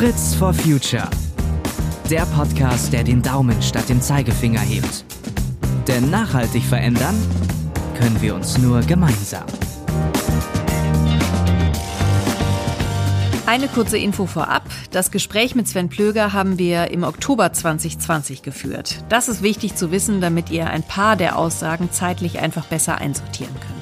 Fritz for Future. Der Podcast, der den Daumen statt dem Zeigefinger hebt. Denn nachhaltig verändern können wir uns nur gemeinsam. Eine kurze Info vorab. Das Gespräch mit Sven Plöger haben wir im Oktober 2020 geführt. Das ist wichtig zu wissen, damit ihr ein paar der Aussagen zeitlich einfach besser einsortieren könnt.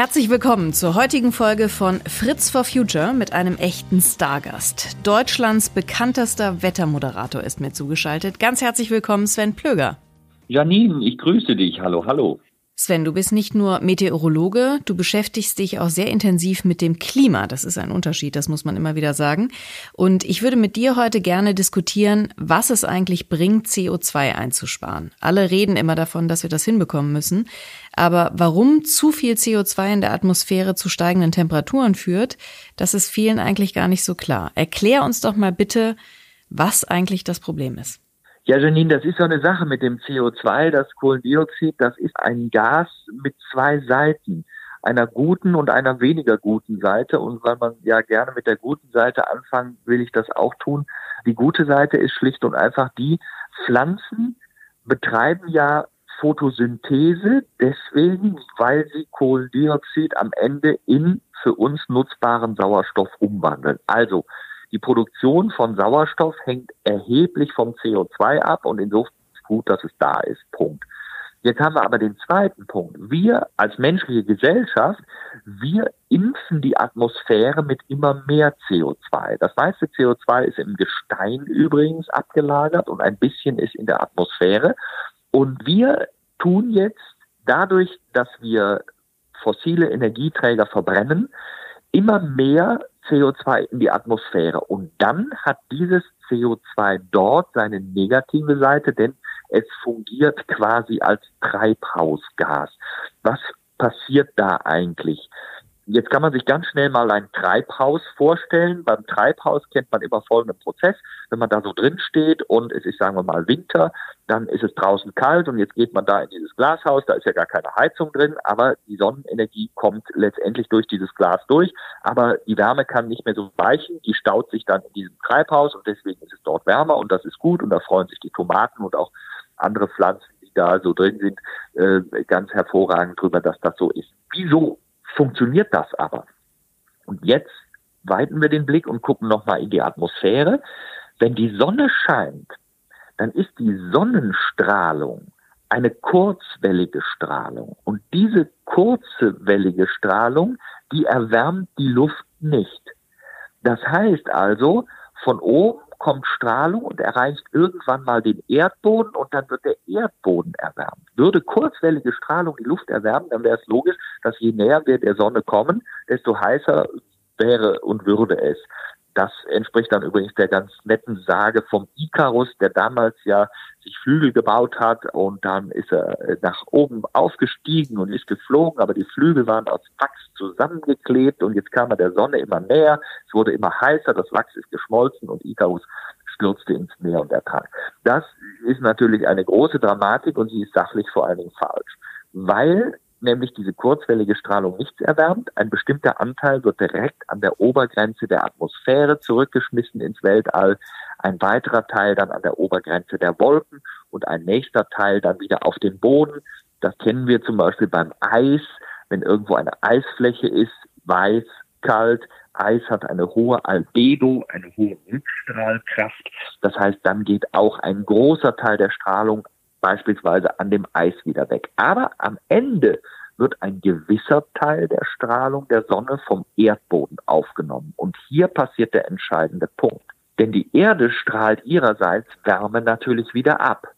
Herzlich willkommen zur heutigen Folge von Fritz for Future mit einem echten Stargast. Deutschlands bekanntester Wettermoderator ist mir zugeschaltet. Ganz herzlich willkommen, Sven Plöger. Janine, ich grüße dich. Hallo, hallo. Sven, du bist nicht nur Meteorologe, du beschäftigst dich auch sehr intensiv mit dem Klima. Das ist ein Unterschied, das muss man immer wieder sagen. Und ich würde mit dir heute gerne diskutieren, was es eigentlich bringt, CO2 einzusparen. Alle reden immer davon, dass wir das hinbekommen müssen. Aber warum zu viel CO2 in der Atmosphäre zu steigenden Temperaturen führt, das ist vielen eigentlich gar nicht so klar. Erklär uns doch mal bitte, was eigentlich das Problem ist. Ja, Janine, das ist so eine Sache mit dem CO2, das Kohlendioxid, das ist ein Gas mit zwei Seiten, einer guten und einer weniger guten Seite. Und weil man ja gerne mit der guten Seite anfangen, will ich das auch tun. Die gute Seite ist schlicht und einfach die, Pflanzen betreiben ja Photosynthese deswegen, weil sie Kohlendioxid am Ende in für uns nutzbaren Sauerstoff umwandeln. Also die Produktion von Sauerstoff hängt erheblich vom CO2 ab und insofern ist gut, dass es da ist. Punkt. Jetzt haben wir aber den zweiten Punkt. Wir als menschliche Gesellschaft, wir impfen die Atmosphäre mit immer mehr CO2. Das meiste CO2 ist im Gestein übrigens abgelagert und ein bisschen ist in der Atmosphäre. Und wir tun jetzt dadurch, dass wir fossile Energieträger verbrennen, immer mehr CO2 in die Atmosphäre. Und dann hat dieses CO2 dort seine negative Seite, denn es fungiert quasi als Treibhausgas. Was passiert da eigentlich? Jetzt kann man sich ganz schnell mal ein Treibhaus vorstellen. Beim Treibhaus kennt man immer folgenden Prozess. Wenn man da so drin steht und es ist, sagen wir mal, Winter, dann ist es draußen kalt und jetzt geht man da in dieses Glashaus, da ist ja gar keine Heizung drin, aber die Sonnenenergie kommt letztendlich durch dieses Glas durch, aber die Wärme kann nicht mehr so weichen, die staut sich dann in diesem Treibhaus und deswegen ist es dort wärmer und das ist gut und da freuen sich die Tomaten und auch andere Pflanzen, die da so drin sind, äh, ganz hervorragend drüber, dass das so ist. Wieso funktioniert das aber. Und jetzt weiten wir den Blick und gucken nochmal in die Atmosphäre. Wenn die Sonne scheint, dann ist die Sonnenstrahlung eine kurzwellige Strahlung. Und diese kurzwellige Strahlung, die erwärmt die Luft nicht. Das heißt also, von oben kommt Strahlung und erreicht irgendwann mal den Erdboden und dann wird der Erdboden erwärmt. Würde kurzwellige Strahlung die Luft erwärmen, dann wäre es logisch, dass je näher wir der Sonne kommen, desto heißer wäre und würde es. Das entspricht dann übrigens der ganz netten Sage vom Ikarus, der damals ja sich Flügel gebaut hat und dann ist er äh, nach oben aufgestiegen und ist geflogen, aber die Flügel waren aus Wachs zusammengeklebt und jetzt kam er der Sonne immer näher, es wurde immer heißer, das Wachs ist geschmolzen und Ikarus stürzte ins Meer und ertrank. Das ist natürlich eine große Dramatik und sie ist sachlich vor allen Dingen falsch, weil nämlich diese kurzwellige Strahlung nichts erwärmt. Ein bestimmter Anteil wird direkt an der Obergrenze der Atmosphäre zurückgeschmissen ins Weltall, ein weiterer Teil dann an der Obergrenze der Wolken und ein nächster Teil dann wieder auf den Boden. Das kennen wir zum Beispiel beim Eis, wenn irgendwo eine Eisfläche ist, weiß, kalt, Eis hat eine hohe Albedo, eine hohe Rückstrahlkraft. Das heißt, dann geht auch ein großer Teil der Strahlung beispielsweise an dem Eis wieder weg. Aber am Ende wird ein gewisser Teil der Strahlung der Sonne vom Erdboden aufgenommen. Und hier passiert der entscheidende Punkt. Denn die Erde strahlt ihrerseits Wärme natürlich wieder ab.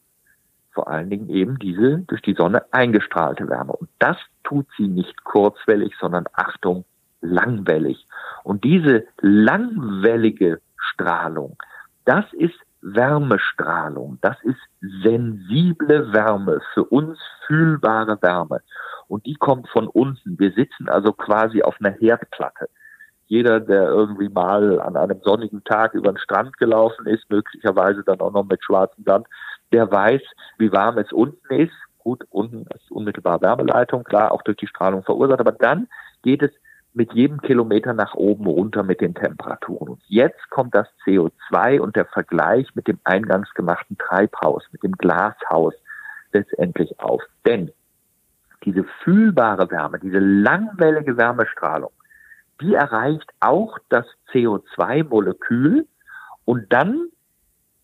Vor allen Dingen eben diese durch die Sonne eingestrahlte Wärme. Und das tut sie nicht kurzwellig, sondern Achtung, langwellig. Und diese langwellige Strahlung, das ist Wärmestrahlung. Das ist sensible Wärme, für uns fühlbare Wärme. Und die kommt von unten. Wir sitzen also quasi auf einer Herdplatte. Jeder, der irgendwie mal an einem sonnigen Tag über den Strand gelaufen ist, möglicherweise dann auch noch mit schwarzem Sand, der weiß, wie warm es unten ist. Gut, unten ist unmittelbar Wärmeleitung, klar, auch durch die Strahlung verursacht. Aber dann geht es mit jedem Kilometer nach oben runter mit den Temperaturen. Und jetzt kommt das CO2 und der Vergleich mit dem eingangs gemachten Treibhaus, mit dem Glashaus letztendlich auf. Denn diese fühlbare Wärme, diese langwellige Wärmestrahlung, die erreicht auch das CO2-Molekül und dann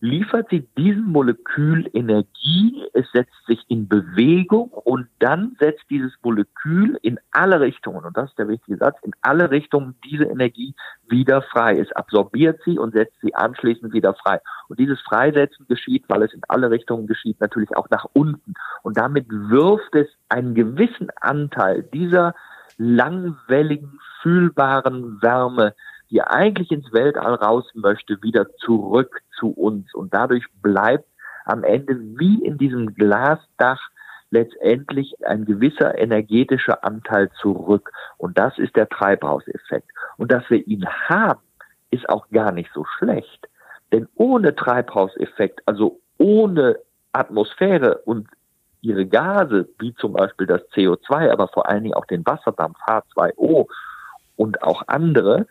liefert sie diesem Molekül Energie, es setzt sich in Bewegung und dann setzt dieses Molekül in alle Richtungen, und das ist der wichtige Satz, in alle Richtungen diese Energie wieder frei. Es absorbiert sie und setzt sie anschließend wieder frei. Und dieses Freisetzen geschieht, weil es in alle Richtungen geschieht, natürlich auch nach unten. Und damit wirft es einen gewissen Anteil dieser langwelligen, fühlbaren Wärme die eigentlich ins Weltall raus möchte, wieder zurück zu uns. Und dadurch bleibt am Ende wie in diesem Glasdach letztendlich ein gewisser energetischer Anteil zurück. Und das ist der Treibhauseffekt. Und dass wir ihn haben, ist auch gar nicht so schlecht. Denn ohne Treibhauseffekt, also ohne Atmosphäre und ihre Gase, wie zum Beispiel das CO2, aber vor allen Dingen auch den Wasserdampf H2O und auch andere,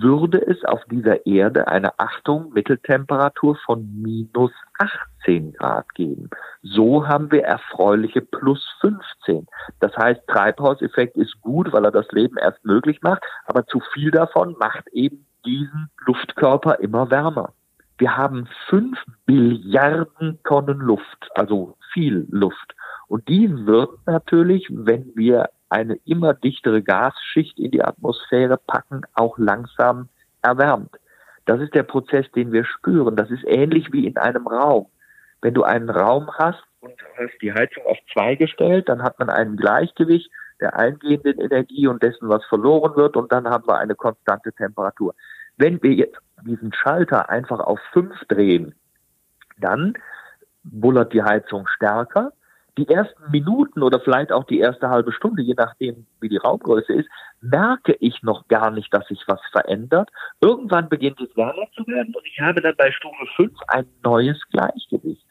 würde es auf dieser Erde eine Achtung Mitteltemperatur von minus 18 Grad geben. So haben wir erfreuliche plus 15. Das heißt, Treibhauseffekt ist gut, weil er das Leben erst möglich macht, aber zu viel davon macht eben diesen Luftkörper immer wärmer. Wir haben fünf Billiarden Tonnen Luft, also viel Luft. Und die wird natürlich, wenn wir eine immer dichtere Gasschicht in die Atmosphäre packen, auch langsam erwärmt. Das ist der Prozess, den wir spüren. Das ist ähnlich wie in einem Raum. Wenn du einen Raum hast und hast die Heizung auf zwei gestellt, dann hat man ein Gleichgewicht der eingehenden Energie und dessen, was verloren wird, und dann haben wir eine konstante Temperatur. Wenn wir jetzt diesen Schalter einfach auf fünf drehen, dann bullert die Heizung stärker, die ersten Minuten oder vielleicht auch die erste halbe Stunde, je nachdem, wie die Raumgröße ist, merke ich noch gar nicht, dass sich was verändert. Irgendwann beginnt es wärmer zu werden und ich habe dann bei Stufe 5 ein neues Gleichgewicht.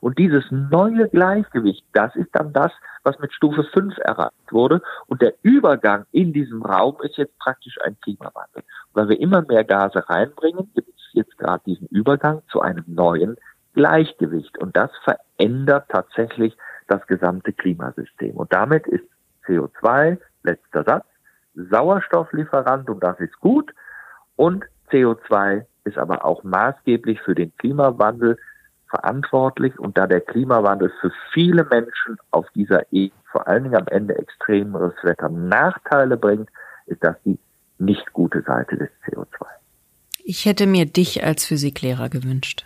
Und dieses neue Gleichgewicht, das ist dann das, was mit Stufe 5 erreicht wurde. Und der Übergang in diesem Raum ist jetzt praktisch ein Klimawandel. weil wir immer mehr Gase reinbringen, gibt es jetzt gerade diesen Übergang zu einem neuen Gleichgewicht. Und das verändert tatsächlich das gesamte Klimasystem. Und damit ist CO2, letzter Satz, Sauerstofflieferant und das ist gut. Und CO2 ist aber auch maßgeblich für den Klimawandel verantwortlich. Und da der Klimawandel für viele Menschen auf dieser Ebene vor allen Dingen am Ende extremeres Wetter Nachteile bringt, ist das die nicht gute Seite des CO2. Ich hätte mir dich als Physiklehrer gewünscht.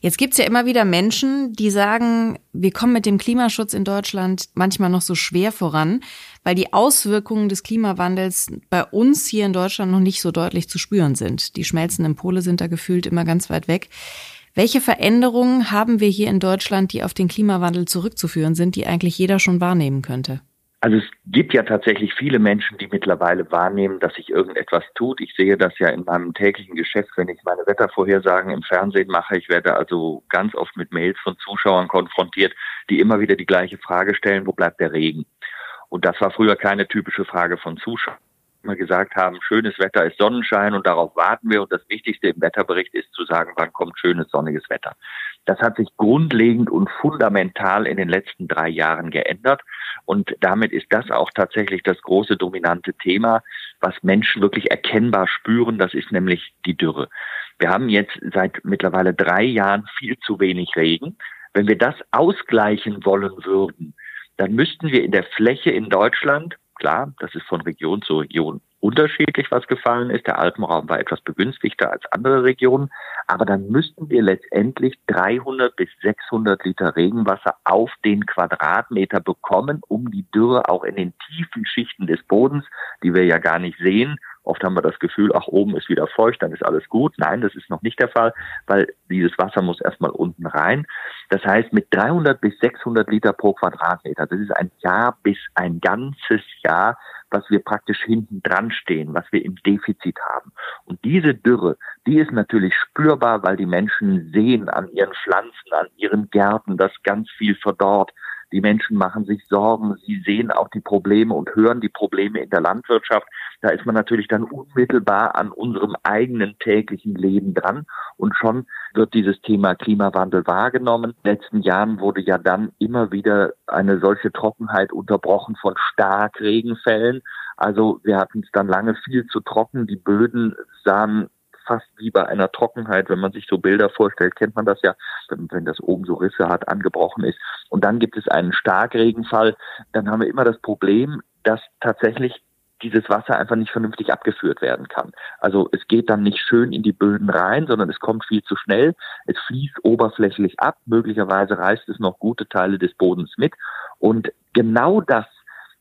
Jetzt gibt's ja immer wieder Menschen, die sagen, wir kommen mit dem Klimaschutz in Deutschland manchmal noch so schwer voran, weil die Auswirkungen des Klimawandels bei uns hier in Deutschland noch nicht so deutlich zu spüren sind. Die schmelzenden Pole sind da gefühlt immer ganz weit weg. Welche Veränderungen haben wir hier in Deutschland, die auf den Klimawandel zurückzuführen sind, die eigentlich jeder schon wahrnehmen könnte? Also es gibt ja tatsächlich viele Menschen, die mittlerweile wahrnehmen, dass sich irgendetwas tut. Ich sehe das ja in meinem täglichen Geschäft, wenn ich meine Wettervorhersagen im Fernsehen mache. Ich werde also ganz oft mit Mails von Zuschauern konfrontiert, die immer wieder die gleiche Frage stellen, wo bleibt der Regen? Und das war früher keine typische Frage von Zuschauern. Immer gesagt haben, schönes Wetter ist Sonnenschein und darauf warten wir. Und das Wichtigste im Wetterbericht ist zu sagen, wann kommt schönes sonniges Wetter. Das hat sich grundlegend und fundamental in den letzten drei Jahren geändert. Und damit ist das auch tatsächlich das große dominante Thema, was Menschen wirklich erkennbar spüren. Das ist nämlich die Dürre. Wir haben jetzt seit mittlerweile drei Jahren viel zu wenig Regen. Wenn wir das ausgleichen wollen würden, dann müssten wir in der Fläche in Deutschland, klar, das ist von Region zu Region unterschiedlich, was gefallen ist. Der Alpenraum war etwas begünstigter als andere Regionen. Aber dann müssten wir letztendlich 300 bis 600 Liter Regenwasser auf den Quadratmeter bekommen, um die Dürre auch in den tiefen Schichten des Bodens, die wir ja gar nicht sehen, Oft haben wir das Gefühl, ach, oben ist wieder feucht, dann ist alles gut. Nein, das ist noch nicht der Fall, weil dieses Wasser muss erstmal unten rein. Das heißt, mit 300 bis 600 Liter pro Quadratmeter, das ist ein Jahr bis ein ganzes Jahr, was wir praktisch hinten dran stehen, was wir im Defizit haben. Und diese Dürre, die ist natürlich spürbar, weil die Menschen sehen an ihren Pflanzen, an ihren Gärten, dass ganz viel verdorrt. Die Menschen machen sich Sorgen, sie sehen auch die Probleme und hören die Probleme in der Landwirtschaft. Da ist man natürlich dann unmittelbar an unserem eigenen täglichen Leben dran und schon wird dieses Thema Klimawandel wahrgenommen. In den letzten Jahren wurde ja dann immer wieder eine solche Trockenheit unterbrochen von Starkregenfällen. Also wir hatten es dann lange viel zu trocken. Die Böden sahen fast wie bei einer Trockenheit, wenn man sich so Bilder vorstellt, kennt man das ja, wenn das oben so Risse hat, angebrochen ist. Und dann gibt es einen Starkregenfall, dann haben wir immer das Problem, dass tatsächlich dieses Wasser einfach nicht vernünftig abgeführt werden kann. Also es geht dann nicht schön in die Böden rein, sondern es kommt viel zu schnell. Es fließt oberflächlich ab. Möglicherweise reißt es noch gute Teile des Bodens mit. Und genau das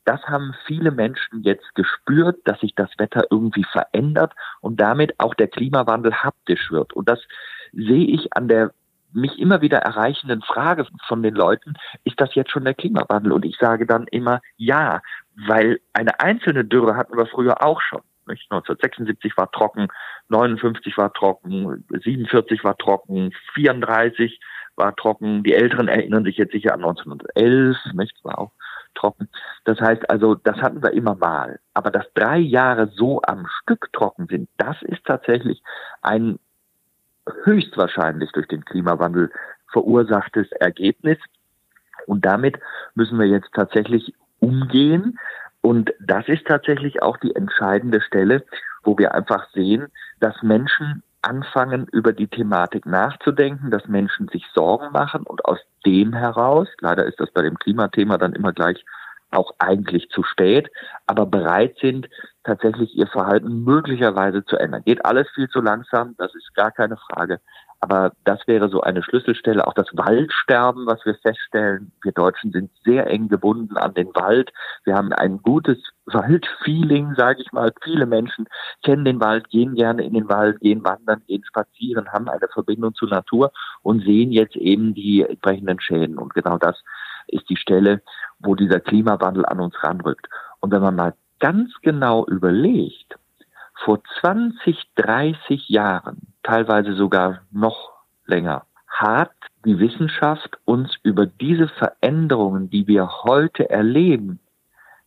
das haben viele Menschen jetzt gespürt, dass sich das Wetter irgendwie verändert und damit auch der Klimawandel haptisch wird. Und das sehe ich an der mich immer wieder erreichenden Frage von den Leuten, ist das jetzt schon der Klimawandel? Und ich sage dann immer ja, weil eine einzelne Dürre hatten wir früher auch schon. 1976 war trocken, 59 war trocken, 47 war trocken, 34 war trocken. Die Älteren erinnern sich jetzt sicher an 1911, nicht? war auch trocken. Das heißt also, das hatten wir immer mal. Aber dass drei Jahre so am Stück trocken sind, das ist tatsächlich ein höchstwahrscheinlich durch den Klimawandel verursachtes Ergebnis. Und damit müssen wir jetzt tatsächlich umgehen. Und das ist tatsächlich auch die entscheidende Stelle, wo wir einfach sehen, dass Menschen anfangen, über die Thematik nachzudenken, dass Menschen sich Sorgen machen und aus dem heraus, leider ist das bei dem Klimathema dann immer gleich auch eigentlich zu spät, aber bereit sind, tatsächlich ihr Verhalten möglicherweise zu ändern. Geht alles viel zu langsam, das ist gar keine Frage. Aber das wäre so eine Schlüsselstelle. Auch das Waldsterben, was wir feststellen. Wir Deutschen sind sehr eng gebunden an den Wald. Wir haben ein gutes Waldfeeling, sage ich mal. Viele Menschen kennen den Wald, gehen gerne in den Wald, gehen wandern, gehen spazieren, haben eine Verbindung zur Natur und sehen jetzt eben die entsprechenden Schäden. Und genau das ist die Stelle, wo dieser Klimawandel an uns ranrückt. Und wenn man mal ganz genau überlegt, vor 20, 30 Jahren, teilweise sogar noch länger, hat die Wissenschaft uns über diese Veränderungen, die wir heute erleben,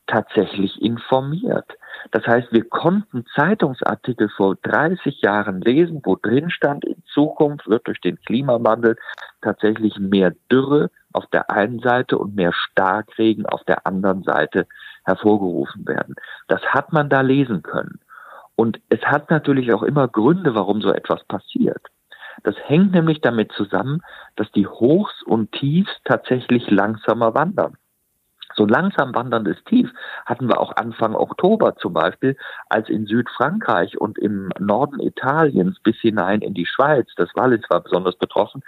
tatsächlich informiert. Das heißt, wir konnten Zeitungsartikel vor 30 Jahren lesen, wo drin stand, in Zukunft wird durch den Klimawandel tatsächlich mehr Dürre auf der einen Seite und mehr Starkregen auf der anderen Seite hervorgerufen werden. Das hat man da lesen können. Und es hat natürlich auch immer Gründe, warum so etwas passiert. Das hängt nämlich damit zusammen, dass die Hochs und Tiefs tatsächlich langsamer wandern. So langsam wanderndes Tief hatten wir auch Anfang Oktober zum Beispiel, als in Südfrankreich und im Norden Italiens bis hinein in die Schweiz, das Wallis war besonders betroffen,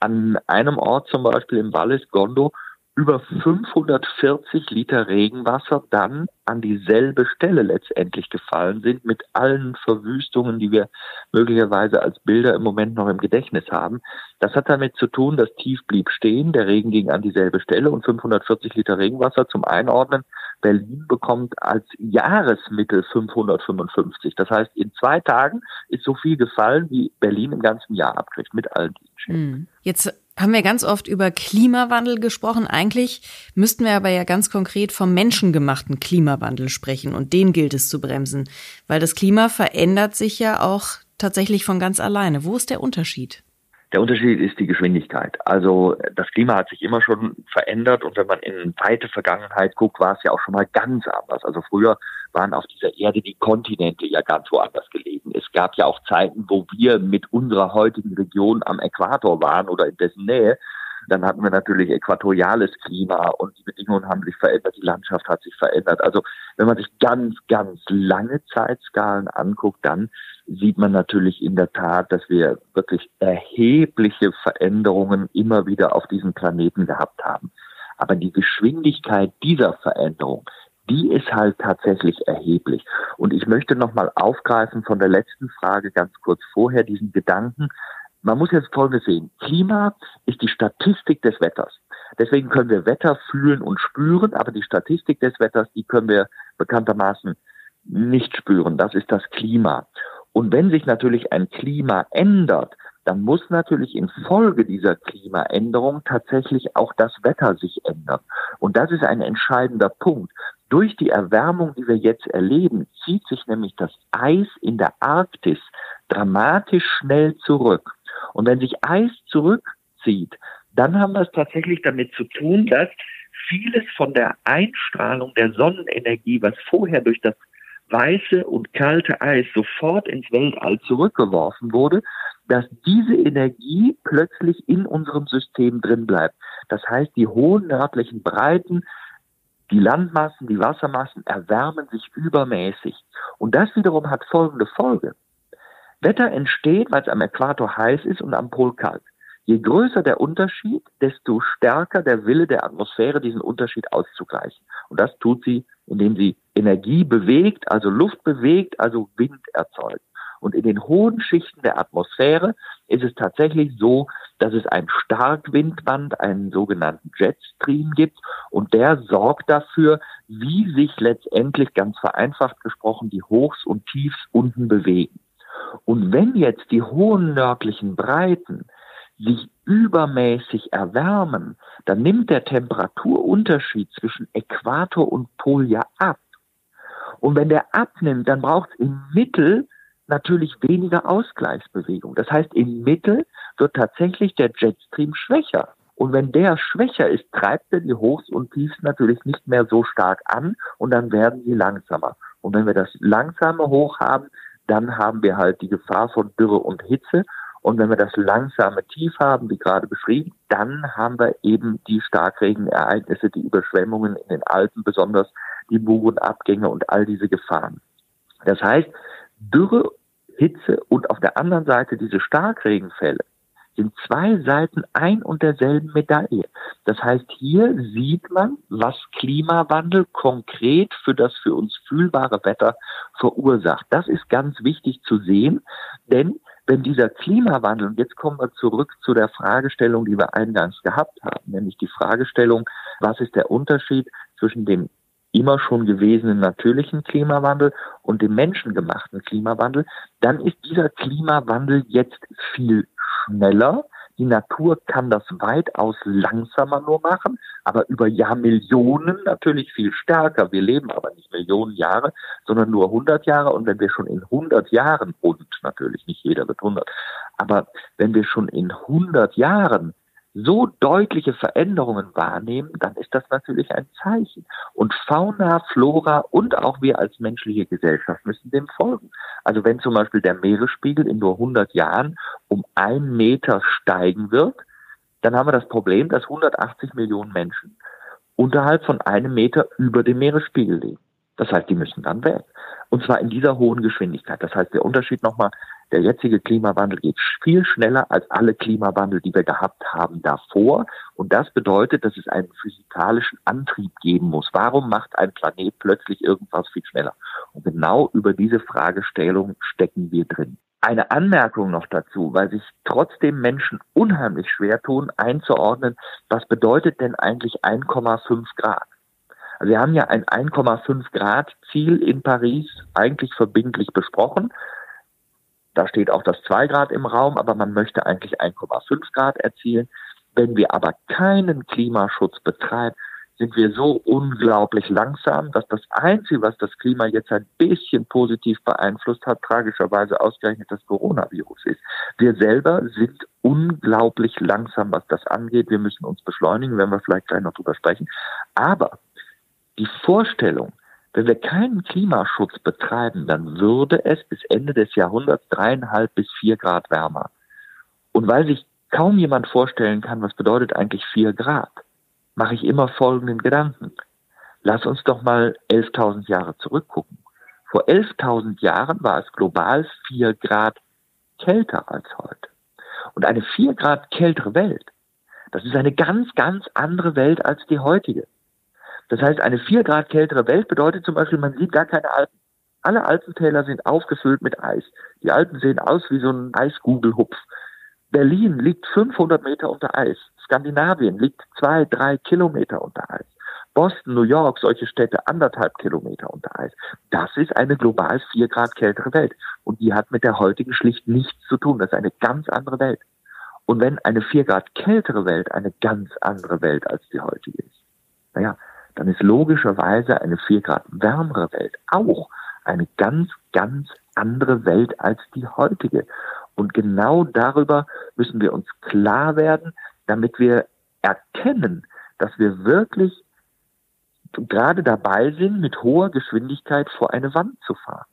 an einem Ort zum Beispiel im Wallis Gondo über 540 Liter Regenwasser dann an dieselbe Stelle letztendlich gefallen sind, mit allen Verwüstungen, die wir möglicherweise als Bilder im Moment noch im Gedächtnis haben. Das hat damit zu tun, das Tief blieb stehen, der Regen ging an dieselbe Stelle und 540 Liter Regenwasser zum Einordnen. Berlin bekommt als Jahresmittel 555. Das heißt, in zwei Tagen ist so viel gefallen, wie Berlin im ganzen Jahr abkriegt, mit allen Schäden. Hm. Jetzt haben wir ganz oft über Klimawandel gesprochen. Eigentlich müssten wir aber ja ganz konkret vom menschengemachten Klimawandel sprechen und den gilt es zu bremsen, weil das Klima verändert sich ja auch tatsächlich von ganz alleine. Wo ist der Unterschied? Der Unterschied ist die Geschwindigkeit. Also das Klima hat sich immer schon verändert und wenn man in weite Vergangenheit guckt, war es ja auch schon mal ganz anders. Also früher waren auf dieser Erde die Kontinente ja ganz woanders gelegen. Es gab ja auch Zeiten, wo wir mit unserer heutigen Region am Äquator waren oder in dessen Nähe. Dann hatten wir natürlich äquatoriales Klima und die Bedingungen haben sich verändert, die Landschaft hat sich verändert. Also wenn man sich ganz, ganz lange Zeitskalen anguckt, dann sieht man natürlich in der Tat, dass wir wirklich erhebliche Veränderungen immer wieder auf diesem Planeten gehabt haben. Aber die Geschwindigkeit dieser Veränderung, die ist halt tatsächlich erheblich. Und ich möchte nochmal aufgreifen von der letzten Frage ganz kurz vorher, diesen Gedanken. Man muss jetzt Folgendes sehen. Klima ist die Statistik des Wetters. Deswegen können wir Wetter fühlen und spüren, aber die Statistik des Wetters, die können wir bekanntermaßen nicht spüren. Das ist das Klima. Und wenn sich natürlich ein Klima ändert, dann muss natürlich infolge dieser Klimaänderung tatsächlich auch das Wetter sich ändern. Und das ist ein entscheidender Punkt. Durch die Erwärmung, die wir jetzt erleben, zieht sich nämlich das Eis in der Arktis dramatisch schnell zurück. Und wenn sich Eis zurückzieht, dann haben wir es tatsächlich damit zu tun, dass vieles von der Einstrahlung der Sonnenenergie, was vorher durch das weiße und kalte Eis sofort ins Weltall zurückgeworfen wurde, dass diese Energie plötzlich in unserem System drin bleibt. Das heißt, die hohen nördlichen Breiten, die Landmassen, die Wassermassen erwärmen sich übermäßig. Und das wiederum hat folgende Folge. Wetter entsteht, weil es am Äquator heiß ist und am Pol kalt. Je größer der Unterschied, desto stärker der Wille der Atmosphäre, diesen Unterschied auszugleichen. Und das tut sie, indem sie Energie bewegt, also Luft bewegt, also Wind erzeugt. Und in den hohen Schichten der Atmosphäre ist es tatsächlich so, dass es ein Starkwindband, einen sogenannten Jetstream gibt und der sorgt dafür, wie sich letztendlich ganz vereinfacht gesprochen die Hochs und Tiefs unten bewegen. Und wenn jetzt die hohen nördlichen Breiten sich übermäßig erwärmen, dann nimmt der Temperaturunterschied zwischen Äquator und Pol ja ab. Und wenn der abnimmt, dann braucht es im Mittel natürlich weniger Ausgleichsbewegung. Das heißt, im Mittel wird tatsächlich der Jetstream schwächer. Und wenn der schwächer ist, treibt er die Hochs und Tiefs natürlich nicht mehr so stark an und dann werden sie langsamer. Und wenn wir das langsame Hoch haben, dann haben wir halt die Gefahr von Dürre und Hitze. Und wenn wir das langsame Tief haben, wie gerade beschrieben, dann haben wir eben die Starkregenereignisse, die Überschwemmungen in den Alpen, besonders die Murenabgänge und all diese Gefahren. Das heißt, Dürre, Hitze und auf der anderen Seite diese Starkregenfälle sind zwei Seiten ein und derselben Medaille. Das heißt, hier sieht man, was Klimawandel konkret für das für uns fühlbare Wetter verursacht. Das ist ganz wichtig zu sehen, denn wenn dieser Klimawandel, und jetzt kommen wir zurück zu der Fragestellung, die wir eingangs gehabt haben, nämlich die Fragestellung, was ist der Unterschied zwischen dem immer schon gewesenen natürlichen Klimawandel und dem menschengemachten Klimawandel, dann ist dieser Klimawandel jetzt viel schneller. Die Natur kann das weitaus langsamer nur machen, aber über Jahrmillionen natürlich viel stärker. Wir leben aber nicht Millionen Jahre, sondern nur 100 Jahre. Und wenn wir schon in 100 Jahren, und natürlich nicht jeder wird 100, aber wenn wir schon in 100 Jahren so deutliche Veränderungen wahrnehmen, dann ist das natürlich ein Zeichen. Und Fauna, Flora und auch wir als menschliche Gesellschaft müssen dem folgen. Also wenn zum Beispiel der Meeresspiegel in nur 100 Jahren um ein Meter steigen wird, dann haben wir das Problem, dass 180 Millionen Menschen unterhalb von einem Meter über dem Meeresspiegel leben. Das heißt, die müssen dann weg. Und zwar in dieser hohen Geschwindigkeit. Das heißt, der Unterschied nochmal, der jetzige Klimawandel geht viel schneller als alle Klimawandel, die wir gehabt haben davor. Und das bedeutet, dass es einen physikalischen Antrieb geben muss. Warum macht ein Planet plötzlich irgendwas viel schneller? Und genau über diese Fragestellung stecken wir drin. Eine Anmerkung noch dazu, weil sich trotzdem Menschen unheimlich schwer tun, einzuordnen, was bedeutet denn eigentlich 1,5 Grad? Also wir haben ja ein 1,5 Grad Ziel in Paris eigentlich verbindlich besprochen. Da steht auch das 2 Grad im Raum, aber man möchte eigentlich 1,5 Grad erzielen. Wenn wir aber keinen Klimaschutz betreiben, sind wir so unglaublich langsam, dass das Einzige, was das Klima jetzt ein bisschen positiv beeinflusst hat, tragischerweise ausgerechnet das Coronavirus ist. Wir selber sind unglaublich langsam, was das angeht. Wir müssen uns beschleunigen, wenn wir vielleicht gleich noch drüber sprechen. Aber die Vorstellung, wenn wir keinen Klimaschutz betreiben, dann würde es bis Ende des Jahrhunderts dreieinhalb bis vier Grad wärmer. Und weil sich kaum jemand vorstellen kann, was bedeutet eigentlich vier Grad, mache ich immer folgenden Gedanken. Lass uns doch mal 11.000 Jahre zurückgucken. Vor 11.000 Jahren war es global vier Grad kälter als heute. Und eine vier Grad kältere Welt, das ist eine ganz, ganz andere Welt als die heutige. Das heißt, eine vier Grad kältere Welt bedeutet zum Beispiel, man sieht gar keine Alpen. Alle Alpentäler sind aufgefüllt mit Eis. Die Alpen sehen aus wie so ein Eisgugelhupf. Berlin liegt 500 Meter unter Eis. Skandinavien liegt zwei, drei Kilometer unter Eis. Boston, New York, solche Städte anderthalb Kilometer unter Eis. Das ist eine global vier Grad kältere Welt. Und die hat mit der heutigen schlicht nichts zu tun. Das ist eine ganz andere Welt. Und wenn eine vier Grad kältere Welt eine ganz andere Welt als die heutige ist, naja, dann ist logischerweise eine vier Grad wärmere Welt auch eine ganz, ganz andere Welt als die heutige. Und genau darüber müssen wir uns klar werden, damit wir erkennen, dass wir wirklich gerade dabei sind, mit hoher Geschwindigkeit vor eine Wand zu fahren.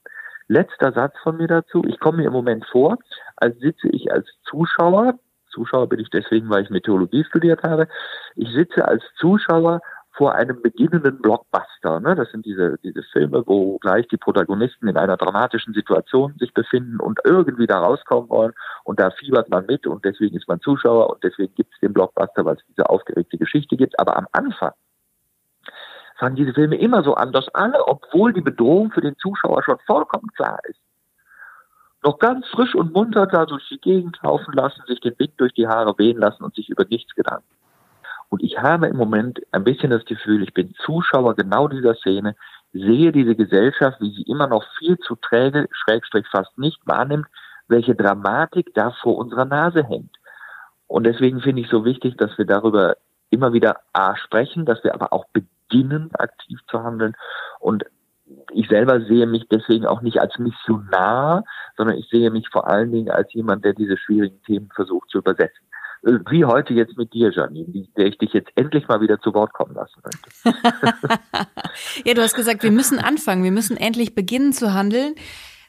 Letzter Satz von mir dazu. Ich komme mir im Moment vor, als sitze ich als Zuschauer, Zuschauer bin ich deswegen, weil ich Meteorologie studiert habe, ich sitze als Zuschauer vor einem beginnenden Blockbuster. Ne? Das sind diese, diese Filme, wo gleich die Protagonisten in einer dramatischen Situation sich befinden und irgendwie da rauskommen wollen. Und da fiebert man mit und deswegen ist man Zuschauer und deswegen gibt es den Blockbuster, weil es diese aufgeregte Geschichte gibt. Aber am Anfang fangen diese Filme immer so an, dass alle, obwohl die Bedrohung für den Zuschauer schon vollkommen klar ist, noch ganz frisch und munter da durch die Gegend laufen lassen, sich den Wind durch die Haare wehen lassen und sich über nichts Gedanken und ich habe im Moment ein bisschen das Gefühl, ich bin Zuschauer genau dieser Szene, sehe diese Gesellschaft, wie sie immer noch viel zu träge, schrägstrich fast nicht wahrnimmt, welche Dramatik da vor unserer Nase hängt. Und deswegen finde ich so wichtig, dass wir darüber immer wieder A sprechen, dass wir aber auch beginnen, aktiv zu handeln. Und ich selber sehe mich deswegen auch nicht als Missionar, sondern ich sehe mich vor allen Dingen als jemand, der diese schwierigen Themen versucht zu übersetzen wie heute jetzt mit dir, Janine, der ich dich jetzt endlich mal wieder zu Wort kommen lassen möchte. ja, du hast gesagt, wir müssen anfangen, wir müssen endlich beginnen zu handeln.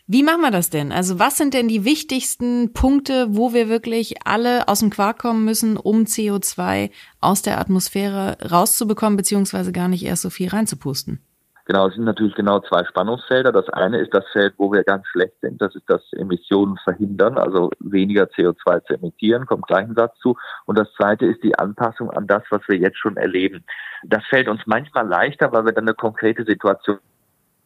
Wie machen wir das denn? Also was sind denn die wichtigsten Punkte, wo wir wirklich alle aus dem Quark kommen müssen, um CO2 aus der Atmosphäre rauszubekommen, beziehungsweise gar nicht erst so viel reinzupusten? Genau, es sind natürlich genau zwei Spannungsfelder. Das eine ist das Feld, wo wir ganz schlecht sind. Das ist das Emissionen verhindern, also weniger CO2 zu emittieren, kommt gleich ein Satz zu. Und das zweite ist die Anpassung an das, was wir jetzt schon erleben. Das fällt uns manchmal leichter, weil wir dann eine konkrete Situation,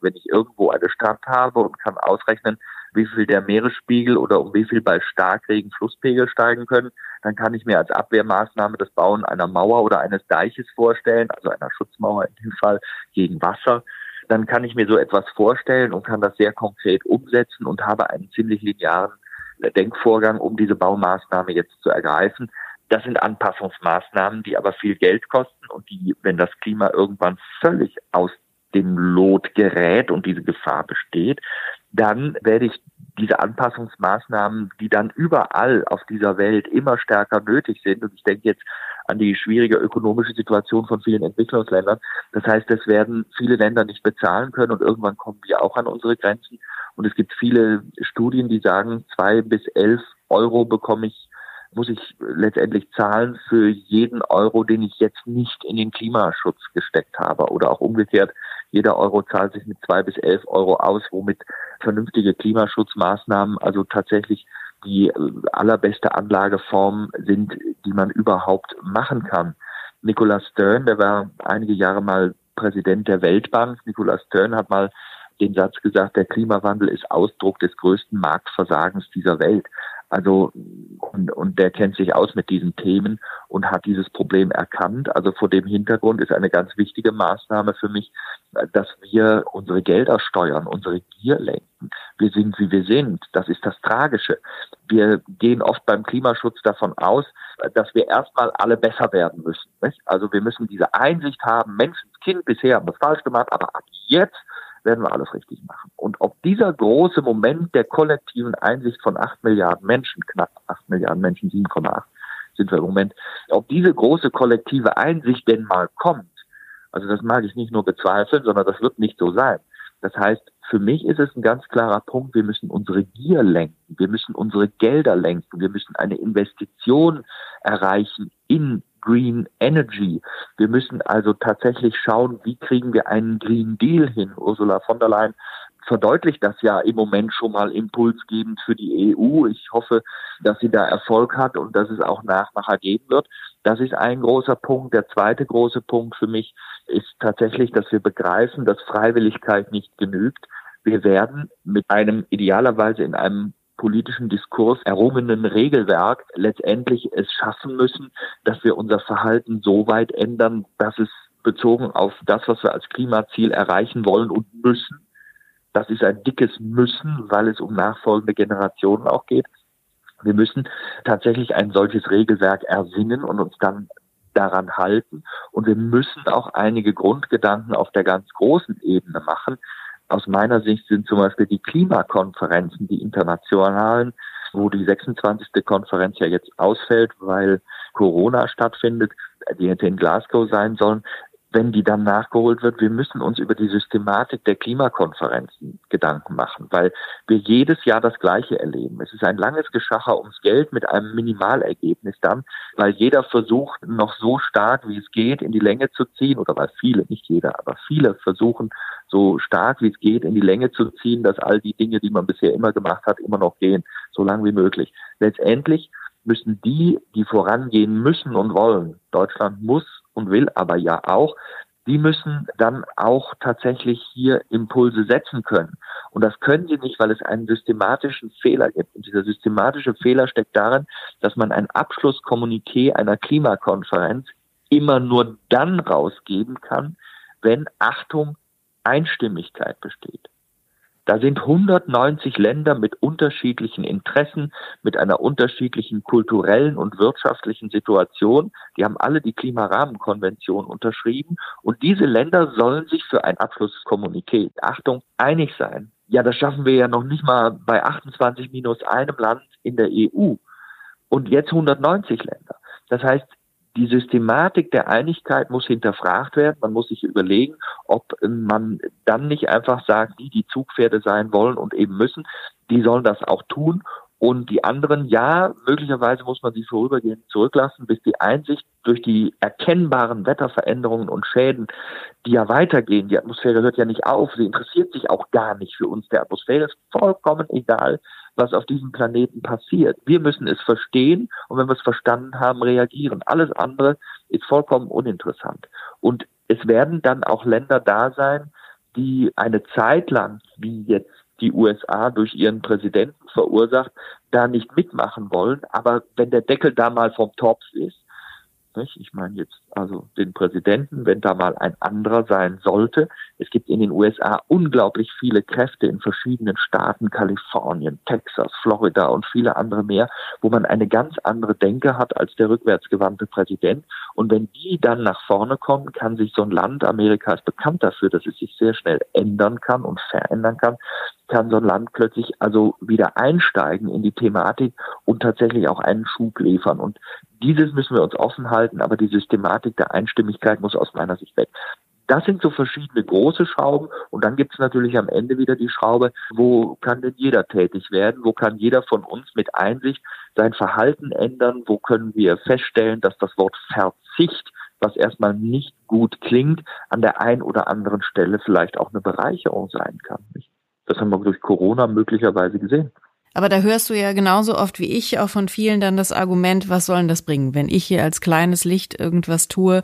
wenn ich irgendwo eine Stadt habe und kann ausrechnen, wie viel der Meeresspiegel oder um wie viel bei Starkregen Flusspegel steigen können, dann kann ich mir als Abwehrmaßnahme das Bauen einer Mauer oder eines Deiches vorstellen, also einer Schutzmauer in dem Fall gegen Wasser. Dann kann ich mir so etwas vorstellen und kann das sehr konkret umsetzen und habe einen ziemlich linearen Denkvorgang, um diese Baumaßnahme jetzt zu ergreifen. Das sind Anpassungsmaßnahmen, die aber viel Geld kosten und die, wenn das Klima irgendwann völlig aus dem Lot gerät und diese Gefahr besteht, dann werde ich diese Anpassungsmaßnahmen, die dann überall auf dieser Welt immer stärker nötig sind, und ich denke jetzt an die schwierige ökonomische Situation von vielen Entwicklungsländern. Das heißt, es werden viele Länder nicht bezahlen können und irgendwann kommen wir auch an unsere Grenzen. Und es gibt viele Studien, die sagen, zwei bis elf Euro bekomme ich muss ich letztendlich zahlen für jeden Euro, den ich jetzt nicht in den Klimaschutz gesteckt habe. Oder auch umgekehrt, jeder Euro zahlt sich mit zwei bis elf Euro aus, womit vernünftige Klimaschutzmaßnahmen also tatsächlich die äh, allerbeste Anlageform sind, die man überhaupt machen kann. Nicolas Stern, der war einige Jahre mal Präsident der Weltbank. Nicolas Stern hat mal den Satz gesagt, der Klimawandel ist Ausdruck des größten Marktversagens dieser Welt. Also und, und der kennt sich aus mit diesen Themen und hat dieses Problem erkannt. Also vor dem Hintergrund ist eine ganz wichtige Maßnahme für mich, dass wir unsere Gelder steuern, unsere Gier lenken. Wir sind, wie wir sind. Das ist das Tragische. Wir gehen oft beim Klimaschutz davon aus, dass wir erstmal alle besser werden müssen. Nicht? Also wir müssen diese Einsicht haben, Menschenskind, bisher haben wir es falsch gemacht, aber ab jetzt werden wir alles richtig machen. Und ob dieser große Moment der kollektiven Einsicht von acht Milliarden Menschen, knapp acht Milliarden Menschen, 7,8 sind wir im Moment, ob diese große kollektive Einsicht denn mal kommt, also das mag ich nicht nur bezweifeln, sondern das wird nicht so sein. Das heißt, für mich ist es ein ganz klarer Punkt, wir müssen unsere Gier lenken, wir müssen unsere Gelder lenken, wir müssen eine Investition erreichen in Green Energy. Wir müssen also tatsächlich schauen, wie kriegen wir einen Green Deal hin. Ursula von der Leyen verdeutlicht das ja im Moment schon mal impulsgebend für die EU. Ich hoffe, dass sie da Erfolg hat und dass es auch Nachmacher geben wird. Das ist ein großer Punkt. Der zweite große Punkt für mich ist tatsächlich, dass wir begreifen, dass Freiwilligkeit nicht genügt. Wir werden mit einem idealerweise in einem politischen Diskurs errungenen Regelwerk letztendlich es schaffen müssen, dass wir unser Verhalten so weit ändern, dass es bezogen auf das, was wir als Klimaziel erreichen wollen und müssen. Das ist ein dickes Müssen, weil es um nachfolgende Generationen auch geht. Wir müssen tatsächlich ein solches Regelwerk ersinnen und uns dann daran halten. Und wir müssen auch einige Grundgedanken auf der ganz großen Ebene machen. Aus meiner Sicht sind zum Beispiel die Klimakonferenzen, die internationalen, wo die 26. Konferenz ja jetzt ausfällt, weil Corona stattfindet, die hätte in Glasgow sein sollen, wenn die dann nachgeholt wird, wir müssen uns über die Systematik der Klimakonferenzen Gedanken machen, weil wir jedes Jahr das Gleiche erleben. Es ist ein langes Geschacher ums Geld mit einem Minimalergebnis dann, weil jeder versucht, noch so stark wie es geht in die Länge zu ziehen, oder weil viele, nicht jeder, aber viele versuchen, so stark wie es geht in die Länge zu ziehen, dass all die Dinge, die man bisher immer gemacht hat, immer noch gehen, so lang wie möglich. Letztendlich müssen die, die vorangehen müssen und wollen, Deutschland muss und will aber ja auch, die müssen dann auch tatsächlich hier Impulse setzen können. Und das können sie nicht, weil es einen systematischen Fehler gibt. Und dieser systematische Fehler steckt darin, dass man ein Abschlusskommuniqué einer Klimakonferenz immer nur dann rausgeben kann, wenn, Achtung, Einstimmigkeit besteht. Da sind 190 Länder mit unterschiedlichen Interessen, mit einer unterschiedlichen kulturellen und wirtschaftlichen Situation. Die haben alle die Klimarahmenkonvention unterschrieben. Und diese Länder sollen sich für ein Abschlusskommuniqué, Achtung, einig sein. Ja, das schaffen wir ja noch nicht mal bei 28 minus einem Land in der EU. Und jetzt 190 Länder. Das heißt, die Systematik der Einigkeit muss hinterfragt werden. Man muss sich überlegen, ob man dann nicht einfach sagt, die, die Zugpferde sein wollen und eben müssen, die sollen das auch tun. Und die anderen, ja, möglicherweise muss man sie vorübergehend zurücklassen, bis die Einsicht durch die erkennbaren Wetterveränderungen und Schäden, die ja weitergehen, die Atmosphäre hört ja nicht auf, sie interessiert sich auch gar nicht für uns. Der Atmosphäre ist vollkommen egal, was auf diesem Planeten passiert. Wir müssen es verstehen und wenn wir es verstanden haben, reagieren. Alles andere ist vollkommen uninteressant. Und es werden dann auch Länder da sein, die eine Zeit lang, wie jetzt die USA durch ihren Präsidenten verursacht, da nicht mitmachen wollen. Aber wenn der Deckel da mal vom Topf ist, nicht? Ich meine jetzt also den Präsidenten, wenn da mal ein anderer sein sollte. Es gibt in den USA unglaublich viele Kräfte in verschiedenen Staaten, Kalifornien, Texas, Florida und viele andere mehr, wo man eine ganz andere Denke hat als der rückwärtsgewandte Präsident. Und wenn die dann nach vorne kommen, kann sich so ein Land, Amerika ist bekannt dafür, dass es sich sehr schnell ändern kann und verändern kann, kann so ein Land plötzlich also wieder einsteigen in die Thematik und tatsächlich auch einen Schub liefern. Und dieses müssen wir uns offen halten, aber die Systematik der Einstimmigkeit muss aus meiner Sicht weg. Das sind so verschiedene große Schrauben und dann gibt es natürlich am Ende wieder die Schraube, wo kann denn jeder tätig werden, wo kann jeder von uns mit Einsicht sein Verhalten ändern, wo können wir feststellen, dass das Wort Verzicht, was erstmal nicht gut klingt, an der einen oder anderen Stelle vielleicht auch eine Bereicherung sein kann. Das haben wir durch Corona möglicherweise gesehen. Aber da hörst du ja genauso oft wie ich auch von vielen dann das Argument, was soll denn das bringen, wenn ich hier als kleines Licht irgendwas tue?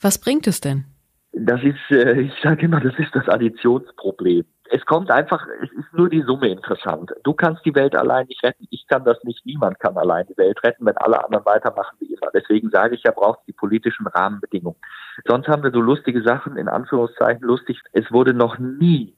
Was bringt es denn? Das ist, äh, ich sage immer, das ist das Additionsproblem. Es kommt einfach, es ist nur die Summe interessant. Du kannst die Welt allein nicht retten, ich kann das nicht, niemand kann allein die Welt retten, wenn alle anderen weitermachen wie immer. Deswegen sage ich ja, braucht die politischen Rahmenbedingungen. Sonst haben wir so lustige Sachen, in Anführungszeichen lustig. Es wurde noch nie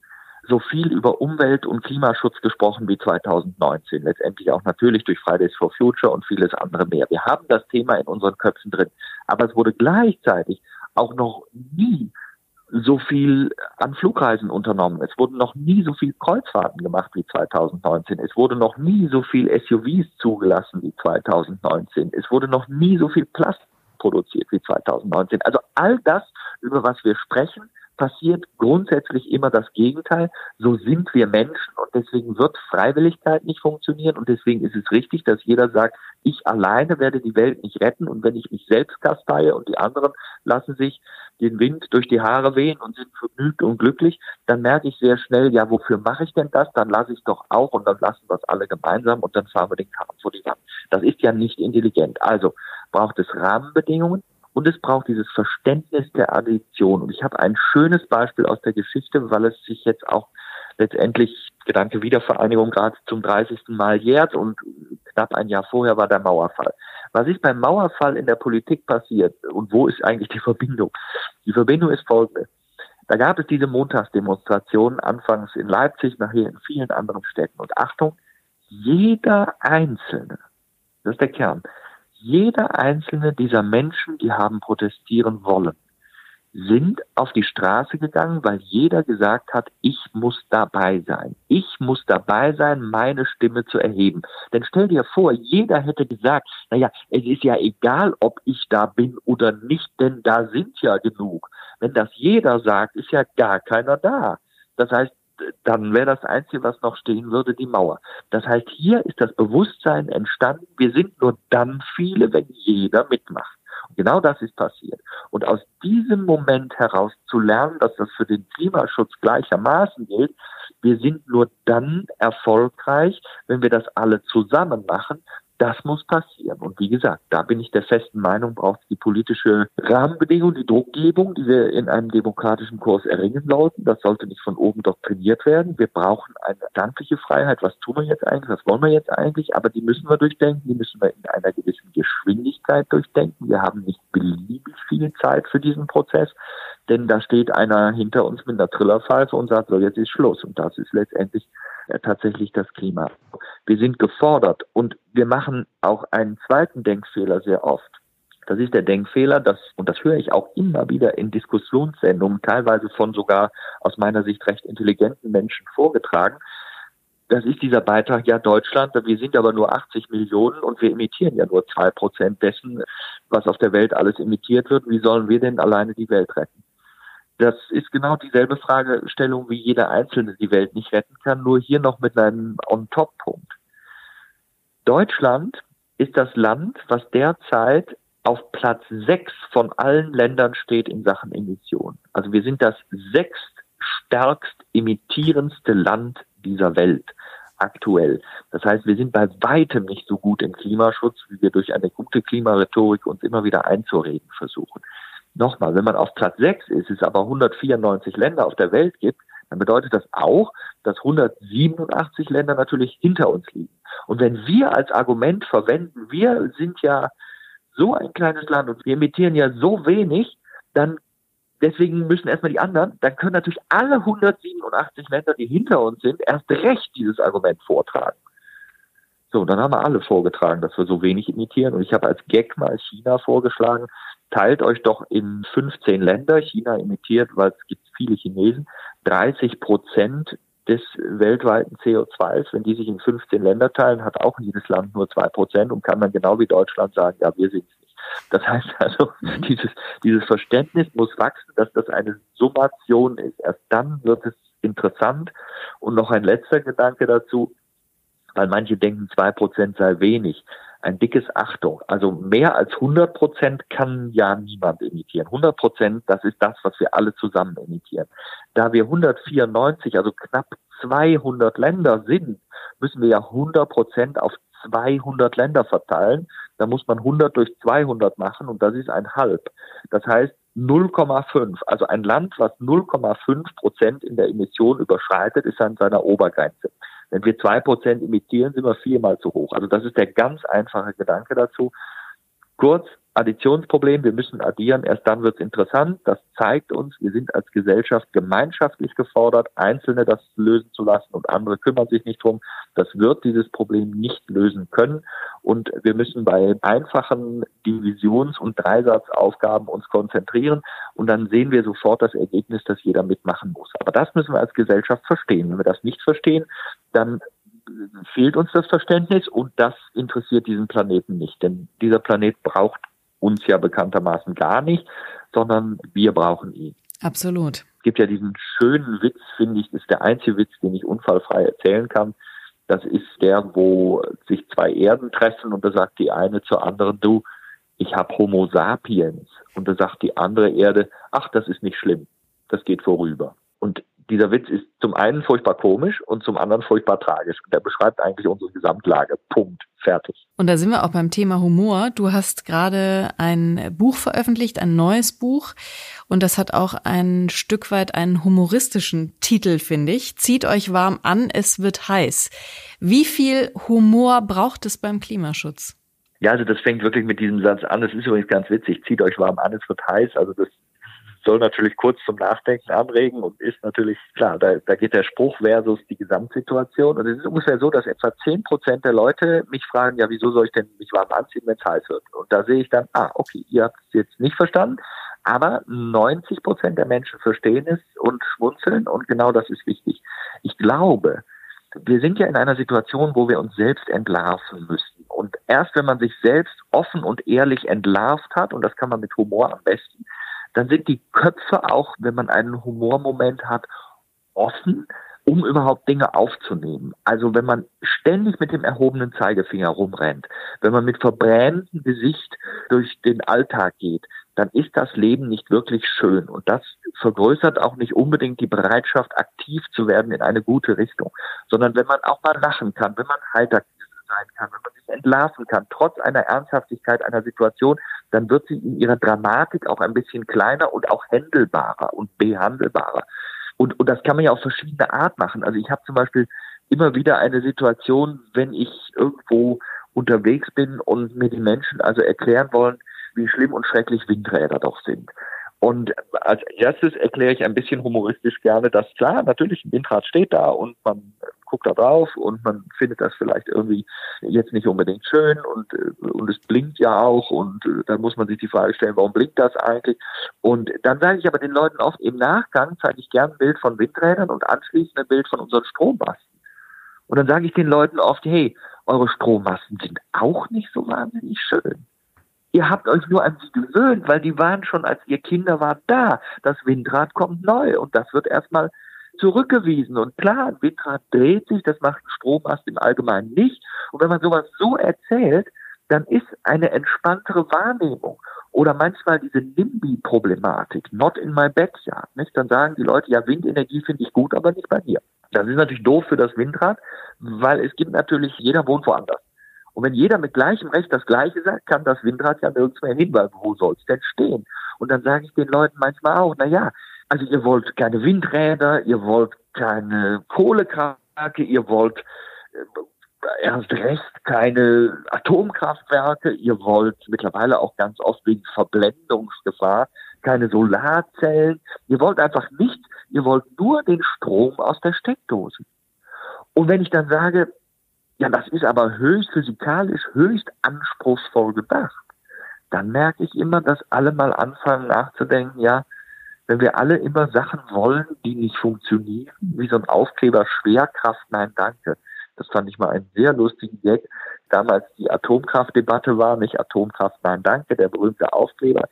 so viel über Umwelt- und Klimaschutz gesprochen wie 2019. Letztendlich auch natürlich durch Fridays for Future und vieles andere mehr. Wir haben das Thema in unseren Köpfen drin. Aber es wurde gleichzeitig auch noch nie so viel an Flugreisen unternommen. Es wurden noch nie so viel Kreuzfahrten gemacht wie 2019. Es wurde noch nie so viel SUVs zugelassen wie 2019. Es wurde noch nie so viel Plastik produziert wie 2019. Also all das, über was wir sprechen, passiert grundsätzlich immer das Gegenteil. So sind wir Menschen und deswegen wird Freiwilligkeit nicht funktionieren und deswegen ist es richtig, dass jeder sagt, ich alleine werde die Welt nicht retten und wenn ich mich selbst kasteie und die anderen lassen sich den Wind durch die Haare wehen und sind vergnügt und glücklich, dann merke ich sehr schnell, ja, wofür mache ich denn das? Dann lasse ich doch auch und dann lassen wir es alle gemeinsam und dann fahren wir den Kahn vor die Wand. Das ist ja nicht intelligent. Also braucht es Rahmenbedingungen, und es braucht dieses Verständnis der Addition. Und ich habe ein schönes Beispiel aus der Geschichte, weil es sich jetzt auch letztendlich Gedanke Wiedervereinigung gerade zum 30. Mal jährt und knapp ein Jahr vorher war der Mauerfall. Was ist beim Mauerfall in der Politik passiert und wo ist eigentlich die Verbindung? Die Verbindung ist folgende. Da gab es diese Montagsdemonstrationen anfangs in Leipzig, nachher in vielen anderen Städten. Und Achtung, jeder Einzelne, das ist der Kern, jeder einzelne dieser Menschen, die haben protestieren wollen, sind auf die Straße gegangen, weil jeder gesagt hat, ich muss dabei sein. Ich muss dabei sein, meine Stimme zu erheben. Denn stell dir vor, jeder hätte gesagt, naja, es ist ja egal, ob ich da bin oder nicht, denn da sind ja genug. Wenn das jeder sagt, ist ja gar keiner da. Das heißt, dann wäre das Einzige, was noch stehen würde, die Mauer. Das heißt, hier ist das Bewusstsein entstanden, wir sind nur dann viele, wenn jeder mitmacht. Und genau das ist passiert. Und aus diesem Moment heraus zu lernen, dass das für den Klimaschutz gleichermaßen gilt, wir sind nur dann erfolgreich, wenn wir das alle zusammen machen, das muss passieren. Und wie gesagt, da bin ich der festen Meinung, braucht es die politische Rahmenbedingung, die Druckgebung, die wir in einem demokratischen Kurs erringen sollten. Das sollte nicht von oben doktriniert werden. Wir brauchen eine gedankliche Freiheit. Was tun wir jetzt eigentlich? Was wollen wir jetzt eigentlich? Aber die müssen wir durchdenken. Die müssen wir in einer gewissen Geschwindigkeit durchdenken. Wir haben nicht beliebig viel Zeit für diesen Prozess. Denn da steht einer hinter uns mit einer Trillerpfeife und sagt, so jetzt ist Schluss. Und das ist letztendlich tatsächlich das Klima. Wir sind gefordert und wir machen auch einen zweiten Denkfehler sehr oft. Das ist der Denkfehler, dass, und das höre ich auch immer wieder in Diskussionssendungen, teilweise von sogar aus meiner Sicht recht intelligenten Menschen vorgetragen. Das ist dieser Beitrag, ja, Deutschland, wir sind aber nur 80 Millionen und wir emittieren ja nur zwei Prozent dessen, was auf der Welt alles emittiert wird. Wie sollen wir denn alleine die Welt retten? Das ist genau dieselbe Fragestellung, wie jeder Einzelne die Welt nicht retten kann, nur hier noch mit einem On-Top-Punkt. Deutschland ist das Land, was derzeit auf Platz sechs von allen Ländern steht in Sachen Emissionen. Also wir sind das sechststärkst emittierendste Land dieser Welt aktuell. Das heißt, wir sind bei weitem nicht so gut im Klimaschutz, wie wir durch eine gute Klimarhetorik uns immer wieder einzureden versuchen. Nochmal, wenn man auf Platz 6 ist, es aber 194 Länder auf der Welt gibt, dann bedeutet das auch, dass 187 Länder natürlich hinter uns liegen. Und wenn wir als Argument verwenden, wir sind ja so ein kleines Land und wir emittieren ja so wenig, dann deswegen müssen erstmal die anderen, dann können natürlich alle 187 Länder, die hinter uns sind, erst recht dieses Argument vortragen. So, dann haben wir alle vorgetragen, dass wir so wenig imitieren. Und ich habe als Gag mal China vorgeschlagen, teilt euch doch in 15 Länder. China imitiert, weil es gibt viele Chinesen, 30 Prozent des weltweiten CO2s. Wenn die sich in 15 Länder teilen, hat auch jedes Land nur zwei Prozent und kann dann genau wie Deutschland sagen, ja, wir sind es nicht. Das heißt also, dieses, dieses Verständnis muss wachsen, dass das eine Summation ist. Erst dann wird es interessant. Und noch ein letzter Gedanke dazu, weil manche denken, zwei Prozent sei wenig ein dickes Achtung. Also mehr als 100 Prozent kann ja niemand emittieren. 100 Prozent, das ist das, was wir alle zusammen emittieren. Da wir 194, also knapp 200 Länder sind, müssen wir ja 100 Prozent auf 200 Länder verteilen. Da muss man 100 durch 200 machen und das ist ein halb. Das heißt 0,5. Also ein Land, was 0,5 Prozent in der Emission überschreitet, ist an seiner Obergrenze. Wenn wir zwei Prozent emittieren, sind wir viermal zu hoch. Also das ist der ganz einfache Gedanke dazu. Kurz, Additionsproblem, wir müssen addieren, erst dann wird es interessant. Das zeigt uns, wir sind als Gesellschaft gemeinschaftlich gefordert, Einzelne das lösen zu lassen und andere kümmern sich nicht drum. Das wird dieses Problem nicht lösen können. Und wir müssen bei einfachen Divisions- und Dreisatzaufgaben uns konzentrieren. Und dann sehen wir sofort das Ergebnis, dass jeder mitmachen muss. Aber das müssen wir als Gesellschaft verstehen. Wenn wir das nicht verstehen, dann fehlt uns das Verständnis und das interessiert diesen Planeten nicht. Denn dieser Planet braucht uns ja bekanntermaßen gar nicht, sondern wir brauchen ihn. Absolut. Es gibt ja diesen schönen Witz, finde ich, das ist der einzige Witz, den ich unfallfrei erzählen kann. Das ist der, wo sich zwei Erden treffen und da sagt die eine zur anderen, du, ich habe Homo sapiens. Und da sagt die andere Erde, ach, das ist nicht schlimm, das geht vorüber. Und dieser Witz ist zum einen furchtbar komisch und zum anderen furchtbar tragisch. Und der beschreibt eigentlich unsere Gesamtlage. Punkt. Fertig. Und da sind wir auch beim Thema Humor. Du hast gerade ein Buch veröffentlicht, ein neues Buch. Und das hat auch ein Stück weit einen humoristischen Titel, finde ich. Zieht euch warm an, es wird heiß. Wie viel Humor braucht es beim Klimaschutz? Ja, also das fängt wirklich mit diesem Satz an. Das ist übrigens ganz witzig. Zieht euch warm an, es wird heiß. Also das soll natürlich kurz zum Nachdenken anregen und ist natürlich, klar, da, da geht der Spruch versus die Gesamtsituation. Und es ist ungefähr so, dass etwa zehn Prozent der Leute mich fragen, ja, wieso soll ich denn mich warm anziehen, wenn es heiß wird? Und da sehe ich dann, ah, okay, ihr habt es jetzt nicht verstanden, aber 90 Prozent der Menschen verstehen es und schmunzeln und genau das ist wichtig. Ich glaube, wir sind ja in einer Situation, wo wir uns selbst entlarven müssen. Und erst wenn man sich selbst offen und ehrlich entlarvt hat, und das kann man mit Humor am besten, dann sind die Köpfe auch, wenn man einen Humormoment hat, offen, um überhaupt Dinge aufzunehmen. Also wenn man ständig mit dem erhobenen Zeigefinger rumrennt, wenn man mit verbrämtem Gesicht durch den Alltag geht, dann ist das Leben nicht wirklich schön. Und das vergrößert auch nicht unbedingt die Bereitschaft, aktiv zu werden in eine gute Richtung, sondern wenn man auch mal lachen kann, wenn man heiter sein kann, wenn man sich entlarven kann, trotz einer Ernsthaftigkeit einer Situation, dann wird sie in ihrer Dramatik auch ein bisschen kleiner und auch händelbarer und behandelbarer. Und, und das kann man ja auf verschiedene Art machen. Also ich habe zum Beispiel immer wieder eine Situation, wenn ich irgendwo unterwegs bin und mir die Menschen also erklären wollen, wie schlimm und schrecklich Windräder doch sind. Und als erstes erkläre ich ein bisschen humoristisch gerne, dass klar, natürlich ein Windrad steht da und man guckt da drauf und man findet das vielleicht irgendwie jetzt nicht unbedingt schön und, und es blinkt ja auch und äh, dann muss man sich die Frage stellen, warum blinkt das eigentlich? Und dann sage ich aber den Leuten oft im Nachgang, zeige ich gern ein Bild von Windrädern und anschließend ein Bild von unseren Strommasten. Und dann sage ich den Leuten oft, hey, eure Strommasten sind auch nicht so wahnsinnig schön. Ihr habt euch nur an sie gewöhnt, weil die waren schon, als ihr Kinder wart, da. Das Windrad kommt neu und das wird erstmal zurückgewiesen. Und klar, ein Windrad dreht sich, das macht ein Strommast im Allgemeinen nicht. Und wenn man sowas so erzählt, dann ist eine entspanntere Wahrnehmung oder manchmal diese NIMBY-Problematik, not in my backyard, nicht? Dann sagen die Leute, ja, Windenergie finde ich gut, aber nicht bei mir. Das ist natürlich doof für das Windrad, weil es gibt natürlich, jeder wohnt woanders. Und wenn jeder mit gleichem Recht das Gleiche sagt, kann das Windrad ja nirgends mehr hin, weil wo soll es denn stehen? Und dann sage ich den Leuten manchmal auch, na ja, also ihr wollt keine Windräder, ihr wollt keine Kohlekraftwerke, ihr wollt äh, erst recht keine Atomkraftwerke, ihr wollt mittlerweile auch ganz oft wegen Verblendungsgefahr keine Solarzellen, ihr wollt einfach nichts, ihr wollt nur den Strom aus der Steckdose. Und wenn ich dann sage, ja, das ist aber höchst physikalisch, höchst anspruchsvoll gedacht. Dann merke ich immer, dass alle mal anfangen nachzudenken, ja, wenn wir alle immer Sachen wollen, die nicht funktionieren, wie so ein Aufkleber Schwerkraft, nein, danke. Das fand ich mal einen sehr lustigen Gag. Damals die Atomkraftdebatte war, nicht Atomkraft, nein, danke, der berühmte Aufkleber.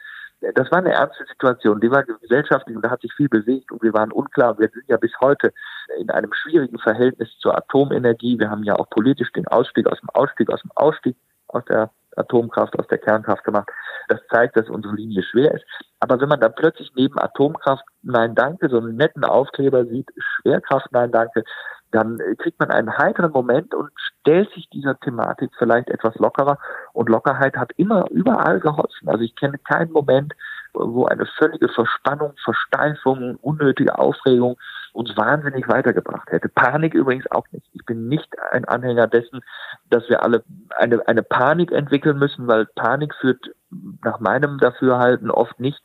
Das war eine ernste Situation, die war gesellschaftlich und da hat sich viel bewegt und wir waren unklar. Wir sind ja bis heute in einem schwierigen Verhältnis zur Atomenergie. Wir haben ja auch politisch den Ausstieg aus dem Ausstieg, aus dem Ausstieg aus der Atomkraft, aus der Kernkraft gemacht. Das zeigt, dass unsere Linie schwer ist. Aber wenn man dann plötzlich neben Atomkraft Nein Danke so einen netten Aufkleber sieht, Schwerkraft Nein Danke, dann kriegt man einen heiteren Moment und stellt sich dieser Thematik vielleicht etwas lockerer. Und Lockerheit hat immer überall geholfen. Also ich kenne keinen Moment, wo eine völlige Verspannung, Versteifung, unnötige Aufregung uns wahnsinnig weitergebracht hätte. Panik übrigens auch nicht. Ich bin nicht ein Anhänger dessen, dass wir alle eine, eine Panik entwickeln müssen, weil Panik führt nach meinem Dafürhalten oft nicht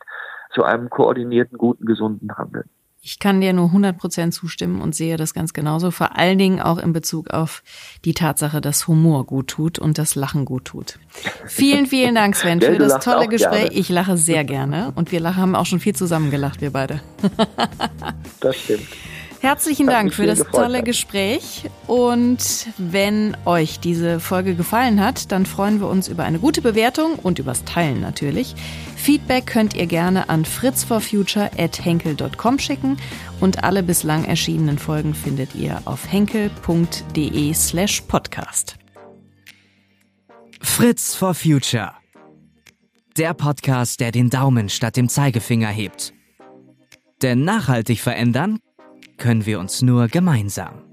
zu einem koordinierten, guten, gesunden Handeln. Ich kann dir nur 100 Prozent zustimmen und sehe das ganz genauso. Vor allen Dingen auch in Bezug auf die Tatsache, dass Humor gut tut und das Lachen gut tut. Vielen, vielen Dank, Sven, für das tolle Gespräch. Gerne. Ich lache sehr gerne und wir haben auch schon viel zusammen gelacht, wir beide. Das stimmt. Herzlichen Dank für das tolle Gespräch. Und wenn euch diese Folge gefallen hat, dann freuen wir uns über eine gute Bewertung und übers Teilen natürlich. Feedback könnt ihr gerne an fritzforfuture.henkel.com schicken und alle bislang erschienenen Folgen findet ihr auf henkel.de slash podcast. Fritz for Future. Der Podcast, der den Daumen statt dem Zeigefinger hebt. Denn nachhaltig verändern können wir uns nur gemeinsam.